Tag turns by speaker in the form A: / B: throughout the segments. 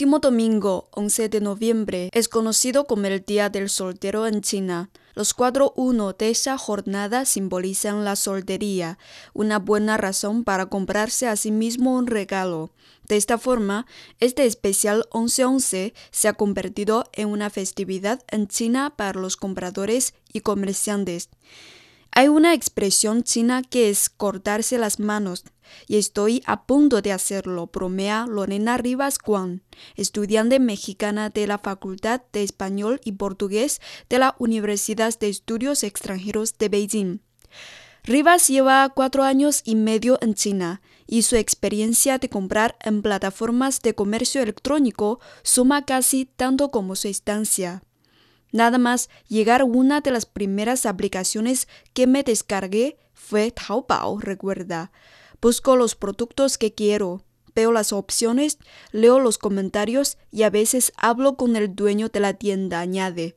A: Último domingo, 11 de noviembre, es conocido como el Día del Soltero en China. Los cuatro uno de esa jornada simbolizan la soltería, una buena razón para comprarse a sí mismo un regalo. De esta forma, este especial 11-11 se ha convertido en una festividad en China para los compradores y comerciantes. Hay una expresión china que es cortarse las manos, y estoy a punto de hacerlo, bromea Lorena Rivas Guan, estudiante mexicana de la Facultad de Español y Portugués de la Universidad de Estudios Extranjeros de Beijing. Rivas lleva cuatro años y medio en China y su experiencia de comprar en plataformas de comercio electrónico suma casi tanto como su estancia. Nada más llegar una de las primeras aplicaciones que me descargué fue Taobao, recuerda. Busco los productos que quiero, veo las opciones, leo los comentarios y a veces hablo con el dueño de la tienda, añade.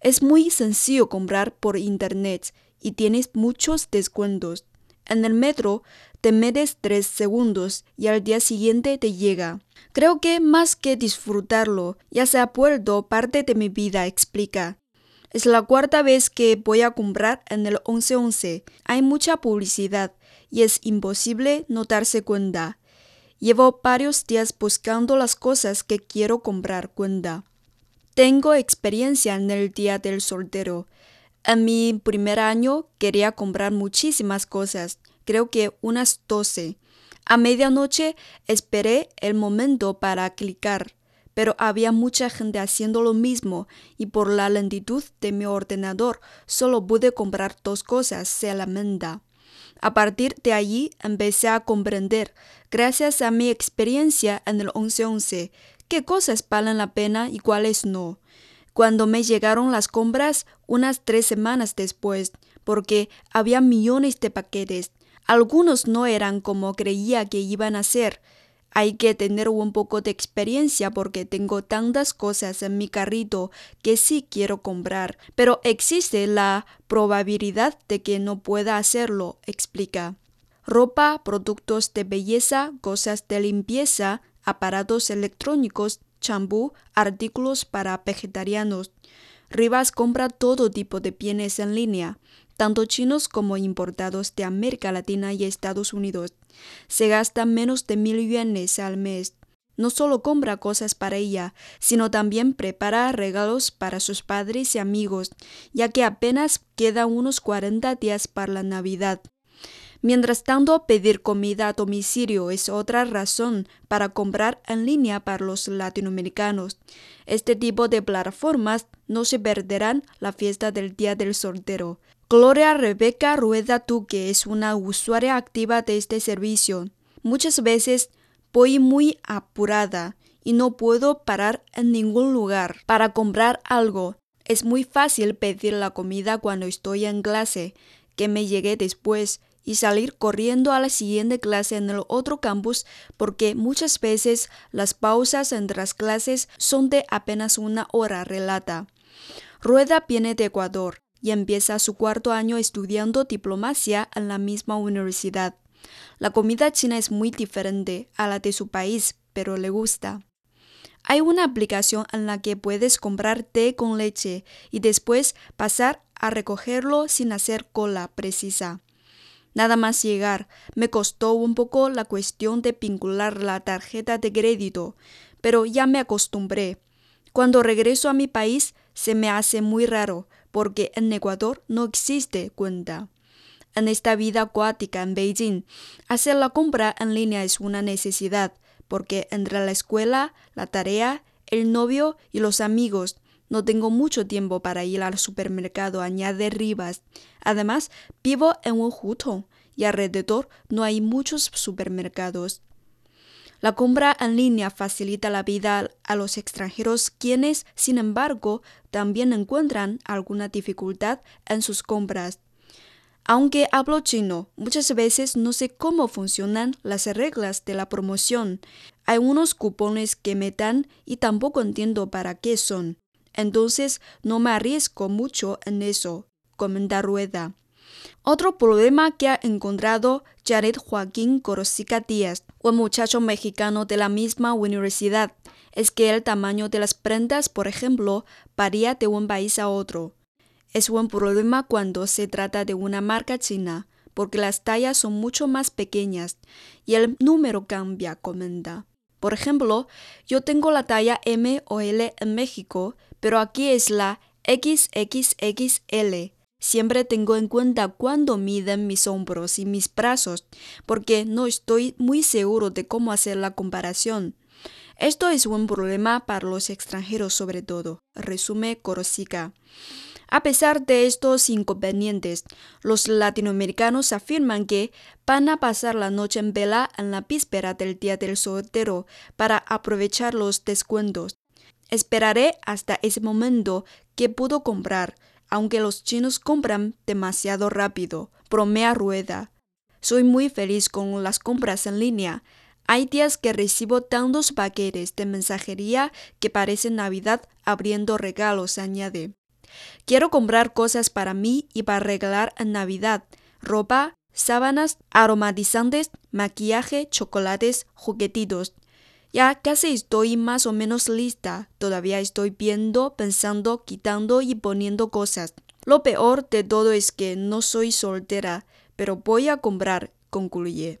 A: Es muy sencillo comprar por internet y tienes muchos descuentos. En el metro te metes tres segundos y al día siguiente te llega. Creo que más que disfrutarlo, ya se ha vuelto parte de mi vida, explica. Es la cuarta vez que voy a comprar en el 1111. Hay mucha publicidad y es imposible no darse cuenta. Llevo varios días buscando las cosas que quiero comprar cuenta. Tengo experiencia en el día del soltero. En mi primer año quería comprar muchísimas cosas, creo que unas 12. A medianoche esperé el momento para clicar, pero había mucha gente haciendo lo mismo y por la lentitud de mi ordenador solo pude comprar dos cosas, se lamenta. A partir de allí empecé a comprender, gracias a mi experiencia en el 1111, qué cosas valen la pena y cuáles no. Cuando me llegaron las compras unas tres semanas después, porque había millones de paquetes, algunos no eran como creía que iban a ser. Hay que tener un poco de experiencia porque tengo tantas cosas en mi carrito que sí quiero comprar, pero existe la probabilidad de que no pueda hacerlo, explica. Ropa, productos de belleza, cosas de limpieza, aparatos electrónicos, champú, artículos para vegetarianos. Rivas compra todo tipo de bienes en línea tanto chinos como importados de América Latina y Estados Unidos. Se gasta menos de mil yuanes al mes. No solo compra cosas para ella, sino también prepara regalos para sus padres y amigos, ya que apenas quedan unos 40 días para la Navidad. Mientras tanto, pedir comida a domicilio es otra razón para comprar en línea para los latinoamericanos. Este tipo de plataformas no se perderán la fiesta del Día del Soltero. Gloria Rebeca Rueda Duque es una usuaria activa de este servicio. Muchas veces voy muy apurada y no puedo parar en ningún lugar para comprar algo. Es muy fácil pedir la comida cuando estoy en clase, que me llegue después y salir corriendo a la siguiente clase en el otro campus porque muchas veces las pausas entre las clases son de apenas una hora, relata. Rueda viene de Ecuador y empieza su cuarto año estudiando diplomacia en la misma universidad. La comida china es muy diferente a la de su país, pero le gusta. Hay una aplicación en la que puedes comprar té con leche y después pasar a recogerlo sin hacer cola precisa. Nada más llegar, me costó un poco la cuestión de vincular la tarjeta de crédito, pero ya me acostumbré. Cuando regreso a mi país se me hace muy raro, porque en Ecuador no existe cuenta. En esta vida acuática en Beijing, hacer la compra en línea es una necesidad, porque entre la escuela, la tarea, el novio y los amigos, no tengo mucho tiempo para ir al supermercado, añade Rivas. Además, vivo en un hutong y alrededor no hay muchos supermercados. La compra en línea facilita la vida a los extranjeros quienes, sin embargo, también encuentran alguna dificultad en sus compras. Aunque hablo chino, muchas veces no sé cómo funcionan las reglas de la promoción. Hay unos cupones que me dan y tampoco entiendo para qué son. Entonces no me arriesgo mucho en eso, comenta Rueda. Otro problema que ha encontrado Jared Joaquín Corosica Díaz, un muchacho mexicano de la misma universidad, es que el tamaño de las prendas, por ejemplo, varía de un país a otro. Es un problema cuando se trata de una marca china, porque las tallas son mucho más pequeñas y el número cambia, comenta. Por ejemplo, yo tengo la talla M o L en México, pero aquí es la XXXL Siempre tengo en cuenta cuándo miden mis hombros y mis brazos, porque no estoy muy seguro de cómo hacer la comparación. Esto es un problema para los extranjeros sobre todo, resume Corosica. A pesar de estos inconvenientes, los latinoamericanos afirman que van a pasar la noche en vela en la víspera del Día del Soltero para aprovechar los descuentos. Esperaré hasta ese momento que puedo comprar, aunque los chinos compran demasiado rápido, bromea Rueda. Soy muy feliz con las compras en línea. Hay días que recibo tantos paquetes de mensajería que parece Navidad abriendo regalos, añade. Quiero comprar cosas para mí y para regalar en Navidad. Ropa, sábanas, aromatizantes, maquillaje, chocolates, juguetitos. Ya casi estoy más o menos lista. Todavía estoy viendo, pensando, quitando y poniendo cosas. Lo peor de todo es que no soy soltera, pero voy a comprar, concluye.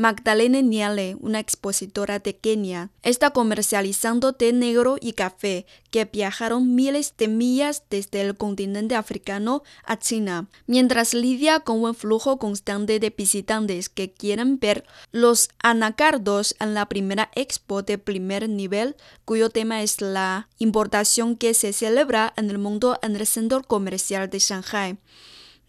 A: Magdalena Niale, una expositora de Kenia, está comercializando té negro y café que viajaron miles de millas desde el continente africano a China, mientras lidia con un flujo constante de visitantes que quieren ver los anacardos en la primera expo de primer nivel, cuyo tema es la importación que se celebra en el mundo en el centro comercial de Shanghai.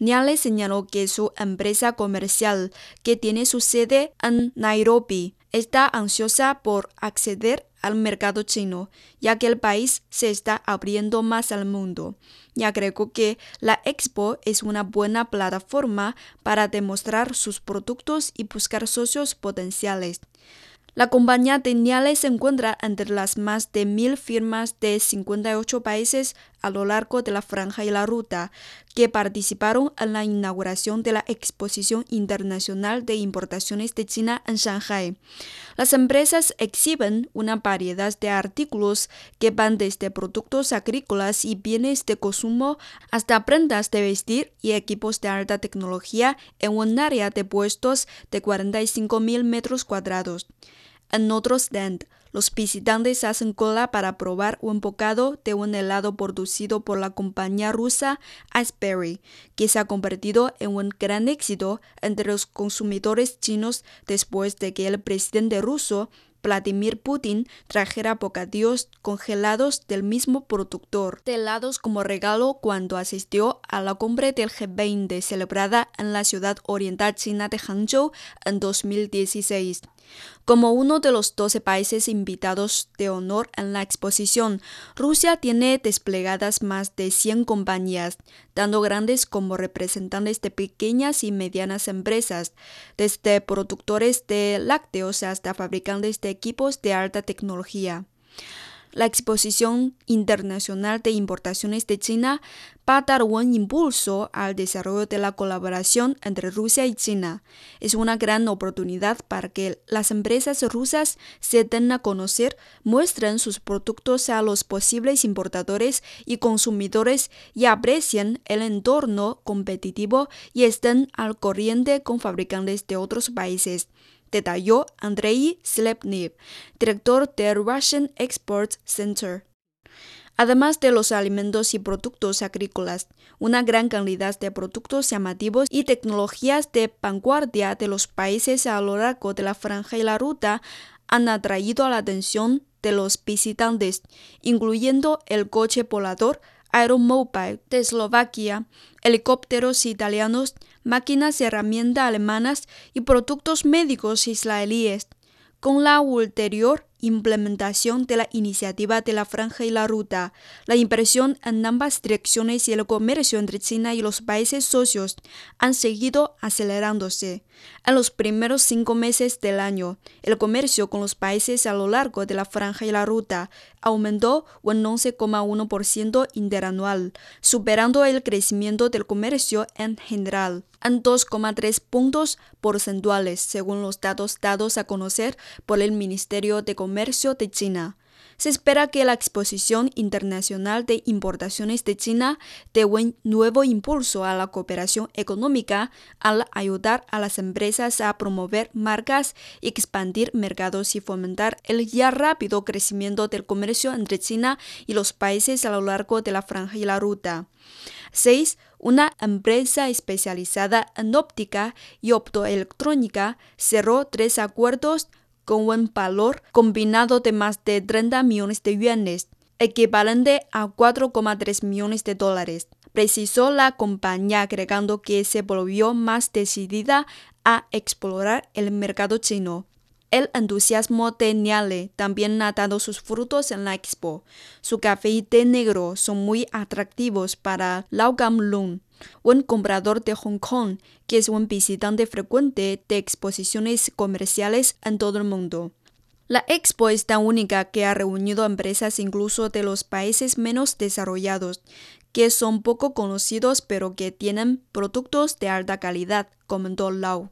A: Niale señaló que su empresa comercial, que tiene su sede en Nairobi, está ansiosa por acceder al mercado chino, ya que el país se está abriendo más al mundo. Y agregó que la expo es una buena plataforma para demostrar sus productos y buscar socios potenciales. La compañía de Niale se encuentra entre las más de mil firmas de 58 países a lo largo de la franja y la ruta que participaron en la inauguración de la Exposición Internacional de Importaciones de China en Shanghai. Las empresas exhiben una variedad de artículos que van desde productos agrícolas y bienes de consumo hasta prendas de vestir y equipos de alta tecnología en un área de puestos de 45.000 metros cuadrados. En otro stand, los visitantes hacen cola para probar un bocado de un helado producido por la compañía rusa Iceberry, que se ha convertido en un gran éxito entre los consumidores chinos después de que el presidente ruso Vladimir Putin trajera bocadillos congelados del mismo productor de helados como regalo cuando asistió a la cumbre del G20 celebrada en la ciudad oriental china de Hangzhou en 2016. Como uno de los 12 países invitados de honor en la exposición, Rusia tiene desplegadas más de 100 compañías, tanto grandes como representantes de pequeñas y medianas empresas, desde productores de lácteos hasta fabricantes de equipos de alta tecnología. La Exposición Internacional de Importaciones de China va a dar un impulso al desarrollo de la colaboración entre Rusia y China. Es una gran oportunidad para que las empresas rusas se den a conocer, muestren sus productos a los posibles importadores y consumidores y aprecien el entorno competitivo y estén al corriente con fabricantes de otros países detalló Andrei Slepnev, director del Russian Export Center. Además de los alimentos y productos agrícolas, una gran cantidad de productos llamativos y tecnologías de vanguardia de los países a lo largo de la franja y la ruta han atraído la atención de los visitantes, incluyendo el coche volador Aeromobile de Eslovaquia, helicópteros italianos, máquinas y herramientas alemanas y productos médicos israelíes. Con la ulterior implementación de la iniciativa de la franja y la ruta, la inversión en ambas direcciones y el comercio entre China y los países socios han seguido acelerándose. En los primeros cinco meses del año, el comercio con los países a lo largo de la franja y la ruta aumentó un 11,1% interanual, superando el crecimiento del comercio en general en 2,3 puntos porcentuales, según los datos dados a conocer por el Ministerio de Comercio Comercio de China. Se espera que la Exposición Internacional de Importaciones de China dé un nuevo impulso a la cooperación económica al ayudar a las empresas a promover marcas, expandir mercados y fomentar el ya rápido crecimiento del comercio entre China y los países a lo largo de la franja y la ruta. 6. Una empresa especializada en óptica y optoelectrónica cerró tres acuerdos con un valor combinado de más de 30 millones de yuanes, equivalente a 4,3 millones de dólares. Precisó la compañía agregando que se volvió más decidida a explorar el mercado chino. El entusiasmo de Niale también ha dado sus frutos en la expo. Su café y té negro son muy atractivos para Lung, un comprador de Hong Kong, que es un visitante frecuente de exposiciones comerciales en todo el mundo. La expo es tan única que ha reunido empresas incluso de los países menos desarrollados, que son poco conocidos pero que tienen productos de alta calidad, comentó Lau.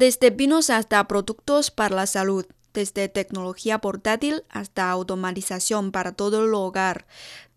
A: Desde pinos hasta productos para la salud, desde tecnología portátil hasta automatización para todo el hogar,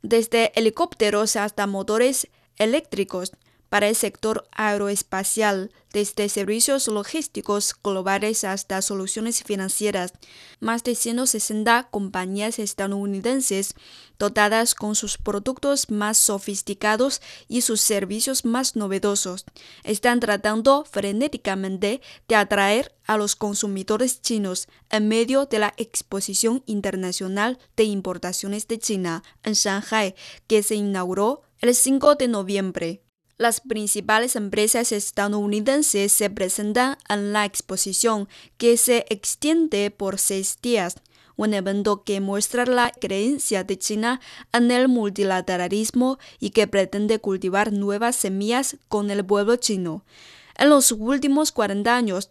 A: desde helicópteros hasta motores eléctricos, para el sector aeroespacial, desde servicios logísticos globales hasta soluciones financieras. Más de 160 compañías estadounidenses dotadas con sus productos más sofisticados y sus servicios más novedosos están tratando frenéticamente de atraer a los consumidores chinos en medio de la Exposición Internacional de Importaciones de China en Shanghai, que se inauguró el 5 de noviembre. Las principales empresas estadounidenses se presentan en la exposición que se extiende por seis días, un evento que muestra la creencia de China en el multilateralismo y que pretende cultivar nuevas semillas con el pueblo chino. En los últimos 40 años,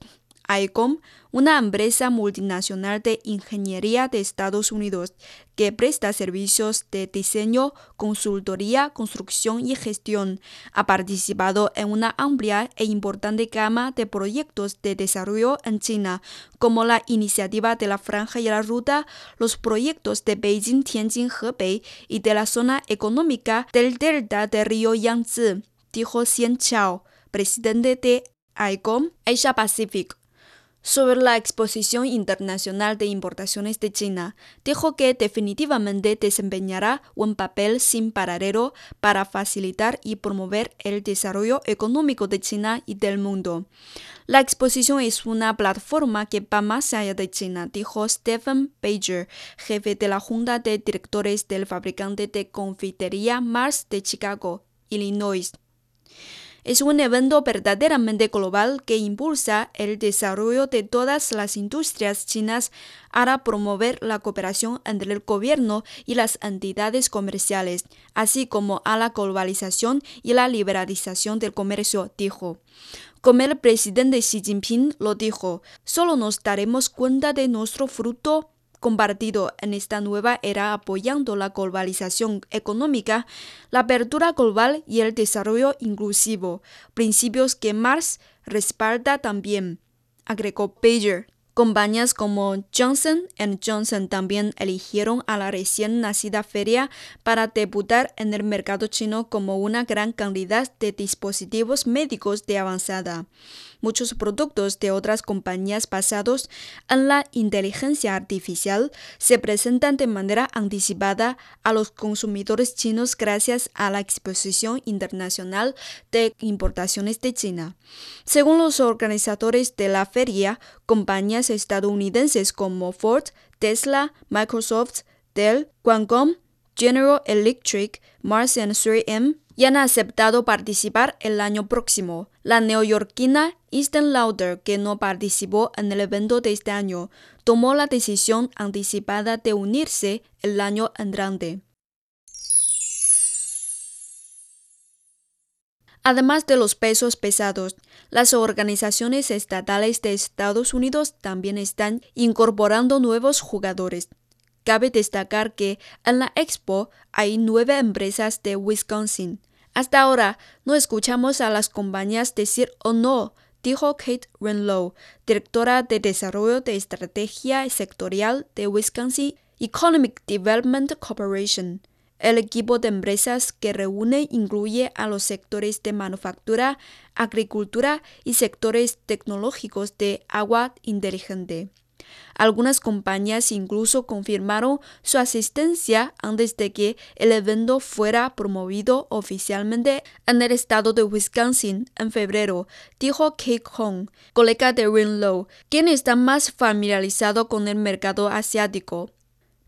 A: ICOM, una empresa multinacional de ingeniería de Estados Unidos que presta servicios de diseño, consultoría, construcción y gestión, ha participado en una amplia e importante gama de proyectos de desarrollo en China, como la iniciativa de la Franja y la Ruta, los proyectos de Beijing, Tianjin, Hebei y de la zona económica del delta del río Yangtze, dijo Xian Chao, presidente de ICOM Asia Pacific sobre la Exposición Internacional de Importaciones de China, dijo que definitivamente desempeñará un papel sin paralelo para facilitar y promover el desarrollo económico de China y del mundo. La exposición es una plataforma que va más allá de China, dijo Stephen Pager, jefe de la Junta de Directores del fabricante de confitería Mars de Chicago, Illinois. Es un evento verdaderamente global que impulsa el desarrollo de todas las industrias chinas para promover la cooperación entre el gobierno y las entidades comerciales, así como a la globalización y la liberalización del comercio, dijo. Como el presidente Xi Jinping lo dijo, solo nos daremos cuenta de nuestro fruto compartido en esta nueva era apoyando la globalización económica, la apertura global y el desarrollo inclusivo, principios que Marx respalda también, agregó Pager. Compañías como Johnson Johnson también eligieron a la recién nacida feria para debutar en el mercado chino como una gran cantidad de dispositivos médicos de avanzada muchos productos de otras compañías basados en la inteligencia artificial se presentan de manera anticipada a los consumidores chinos gracias a la exposición internacional de importaciones de China. Según los organizadores de la feria, compañías estadounidenses como Ford, Tesla, Microsoft, Dell, Qualcomm, General Electric, Mars and 3M y han aceptado participar el año próximo. La neoyorquina Easton Lauder, que no participó en el evento de este año, tomó la decisión anticipada de unirse el año entrante. Además de los pesos pesados, las organizaciones estatales de Estados Unidos también están incorporando nuevos jugadores. Cabe destacar que en la expo hay nueve empresas de Wisconsin. Hasta ahora no escuchamos a las compañías decir o no, dijo Kate Renlow, directora de Desarrollo de Estrategia Sectorial de Wisconsin Economic Development Corporation. El equipo de empresas que reúne incluye a los sectores de manufactura, agricultura y sectores tecnológicos de agua inteligente. Algunas compañías incluso confirmaron su asistencia antes de que el evento fuera promovido oficialmente en el estado de Wisconsin en febrero, dijo Kate Hong, colega de Rinlow, quien está más familiarizado con el mercado asiático.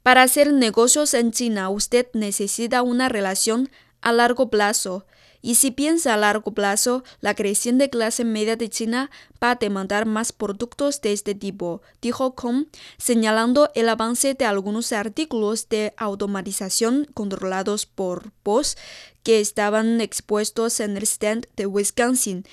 A: Para hacer negocios en China usted necesita una relación a largo plazo y si piensa a largo plazo, la creciente clase media de China va a demandar más productos de este tipo, dijo Kong, señalando el avance de algunos artículos de automatización controlados por Bosch que estaban expuestos en el stand de Wisconsin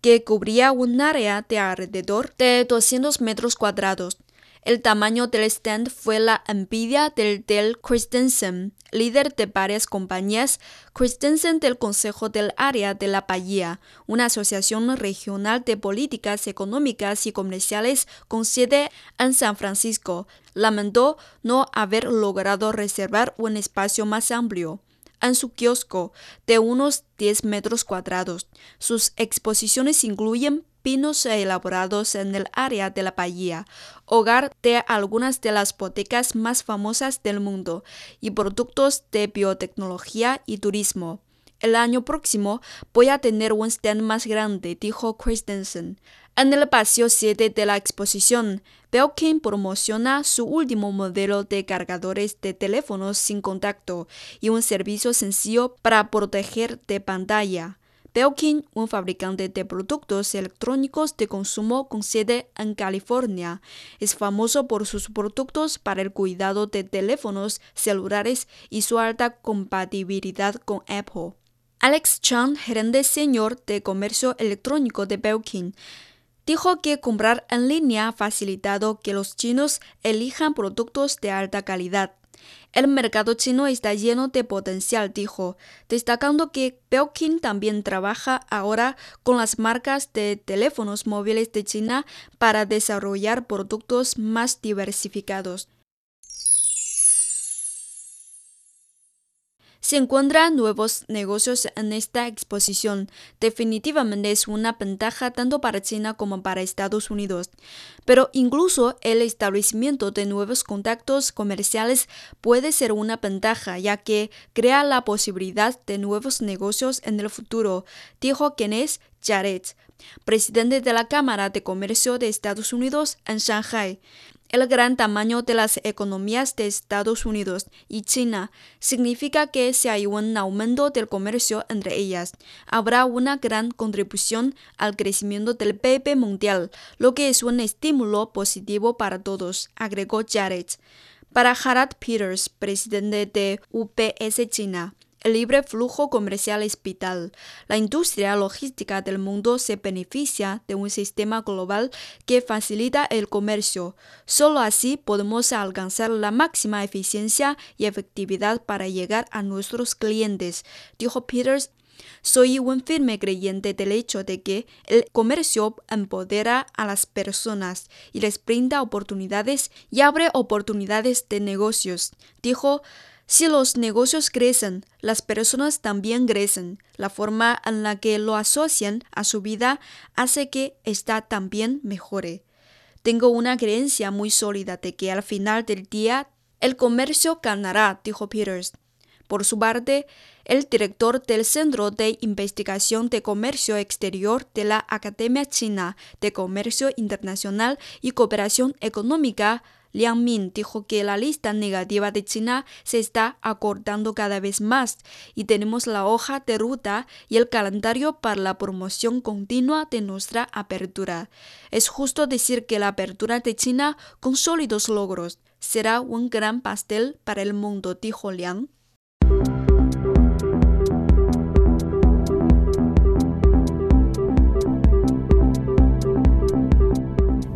A: que cubría un área de alrededor de 200 metros cuadrados. El tamaño del stand fue la envidia del Dell Christensen, líder de varias compañías, Christensen del Consejo del Área de la Bahía, una asociación regional de políticas económicas y comerciales con sede en San Francisco, lamentó no haber logrado reservar un espacio más amplio en su kiosco de unos 10 metros cuadrados. Sus exposiciones incluyen pinos elaborados en el área de la bahía, hogar de algunas de las botecas más famosas del mundo, y productos de biotecnología y turismo. El año próximo voy a tener un stand más grande, dijo Christensen. En el pasillo 7 de la exposición, Belkin promociona su último modelo de cargadores de teléfonos sin contacto y un servicio sencillo para proteger de pantalla. Belkin, un fabricante de productos electrónicos de consumo con sede en California, es famoso por sus productos para el cuidado de teléfonos celulares y su alta compatibilidad con Apple. Alex Chan, gerente senior de comercio electrónico de Belkin, dijo que comprar en línea ha facilitado que los chinos elijan productos de alta calidad. El mercado chino está lleno de potencial, dijo, destacando que Belkin también trabaja ahora con las marcas de teléfonos móviles de China para desarrollar productos más diversificados. Se encuentran nuevos negocios en esta exposición. Definitivamente es una ventaja tanto para China como para Estados Unidos. Pero incluso el establecimiento de nuevos contactos comerciales puede ser una ventaja, ya que crea la posibilidad de nuevos negocios en el futuro, dijo Kenneth Jarrett, presidente de la Cámara de Comercio de Estados Unidos en Shanghai. El gran tamaño de las economías de Estados Unidos y China significa que si hay un aumento del comercio entre ellas, habrá una gran contribución al crecimiento del PIB mundial, lo que es un estímulo positivo para todos, agregó Jared. Para Harald Peters, presidente de UPS China, el libre flujo comercial es vital. La industria logística del mundo se beneficia de un sistema global que facilita el comercio. Solo así podemos alcanzar la máxima eficiencia y efectividad para llegar a nuestros clientes, dijo Peters soy un firme creyente del hecho de que el comercio empodera a las personas y les brinda oportunidades y abre oportunidades de negocios, dijo si los negocios crecen, las personas también crecen. La forma en la que lo asocian a su vida hace que ésta también mejore. Tengo una creencia muy sólida de que al final del día el comercio ganará, dijo Peters. Por su parte, el director del Centro de Investigación de Comercio Exterior de la Academia China de Comercio Internacional y Cooperación Económica, Liang Min dijo que la lista negativa de China se está acortando cada vez más y tenemos la hoja de ruta y el calendario para la promoción continua de nuestra apertura. Es justo decir que la apertura de China con sólidos logros será un gran pastel para el mundo, dijo Liang.